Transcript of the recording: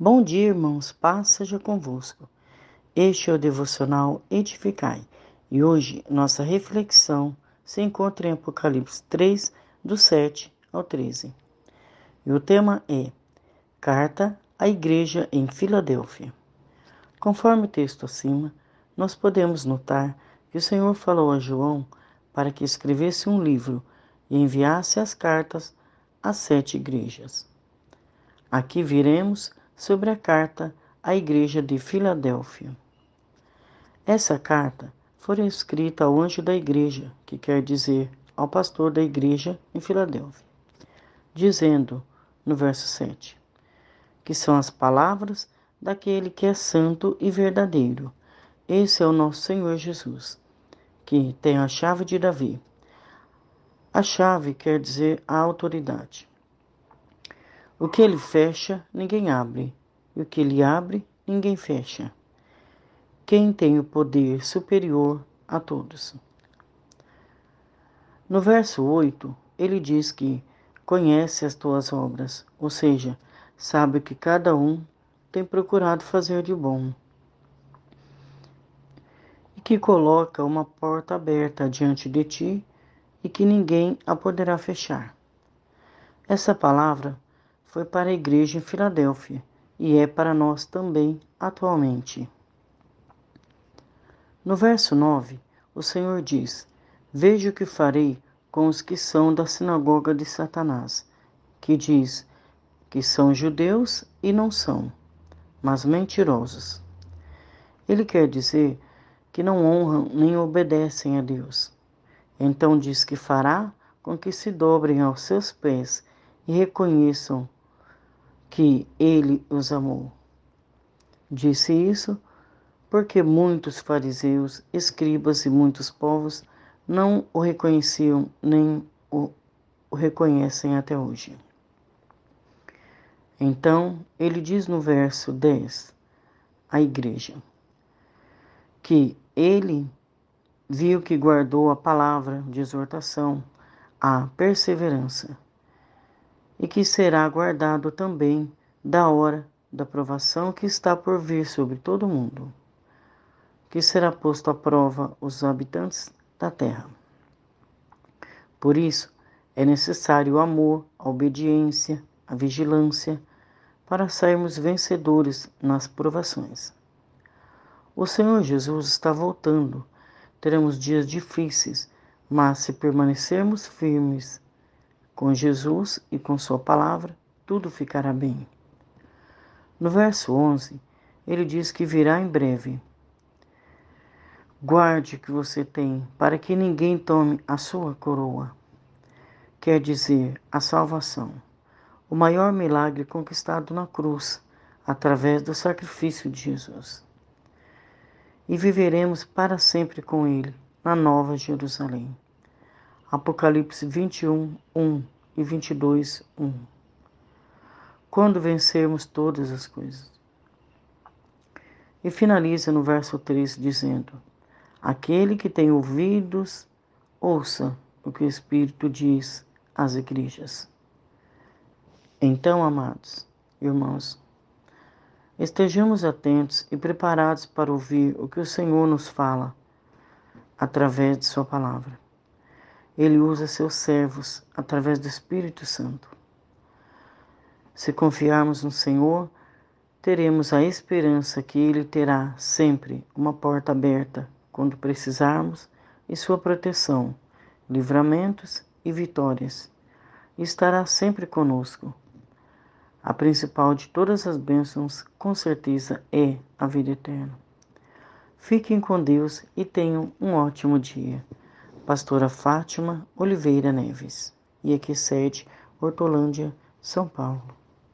Bom dia, irmãos, paz seja convosco. Este é o devocional Edificai e hoje nossa reflexão se encontra em Apocalipse 3, do 7 ao 13. E o tema é Carta à Igreja em Filadélfia. Conforme o texto acima, nós podemos notar que o Senhor falou a João para que escrevesse um livro e enviasse as cartas às sete igrejas. Aqui viremos sobre a carta à Igreja de Filadélfia. Essa carta foi escrita ao anjo da igreja, que quer dizer ao pastor da igreja em Filadélfia, dizendo, no verso 7, que são as palavras daquele que é santo e verdadeiro. Esse é o nosso Senhor Jesus, que tem a chave de Davi. A chave quer dizer a autoridade. O que ele fecha, ninguém abre, e o que ele abre, ninguém fecha. Quem tem o poder superior a todos. No verso 8, ele diz que conhece as tuas obras, ou seja, sabe que cada um tem procurado fazer de bom. E que coloca uma porta aberta diante de ti e que ninguém a poderá fechar. Essa palavra foi para a igreja em Filadélfia e é para nós também atualmente. No verso 9, o Senhor diz: Veja o que farei com os que são da sinagoga de Satanás, que diz que são judeus e não são, mas mentirosos. Ele quer dizer que não honram nem obedecem a Deus. Então diz que fará com que se dobrem aos seus pés e reconheçam que ele os amou. Disse isso porque muitos fariseus, escribas e muitos povos não o reconheciam nem o, reconhecem até hoje. Então, ele diz no verso 10 à igreja que ele viu que guardou a palavra de exortação, a perseverança e que será guardado também da hora da provação que está por vir sobre todo o mundo, que será posto à prova os habitantes da terra. Por isso, é necessário o amor, a obediência, a vigilância, para sairmos vencedores nas provações. O Senhor Jesus está voltando. Teremos dias difíceis, mas se permanecermos firmes com Jesus e com Sua palavra, tudo ficará bem. No verso 11, ele diz que virá em breve. Guarde o que você tem, para que ninguém tome a sua coroa. Quer dizer, a salvação, o maior milagre conquistado na cruz, através do sacrifício de Jesus. E viveremos para sempre com Ele, na Nova Jerusalém. Apocalipse 21, 1 e 22, 1. Quando vencermos todas as coisas. E finaliza no verso 3 dizendo: Aquele que tem ouvidos, ouça o que o Espírito diz às igrejas. Então, amados irmãos, estejamos atentos e preparados para ouvir o que o Senhor nos fala através de Sua palavra. Ele usa seus servos através do Espírito Santo. Se confiarmos no Senhor, teremos a esperança que Ele terá sempre uma porta aberta quando precisarmos e sua proteção, livramentos e vitórias. E estará sempre conosco. A principal de todas as bênçãos, com certeza, é a vida eterna. Fiquem com Deus e tenham um ótimo dia. Pastora Fátima Oliveira Neves, e aqui sede Hortolândia, São Paulo.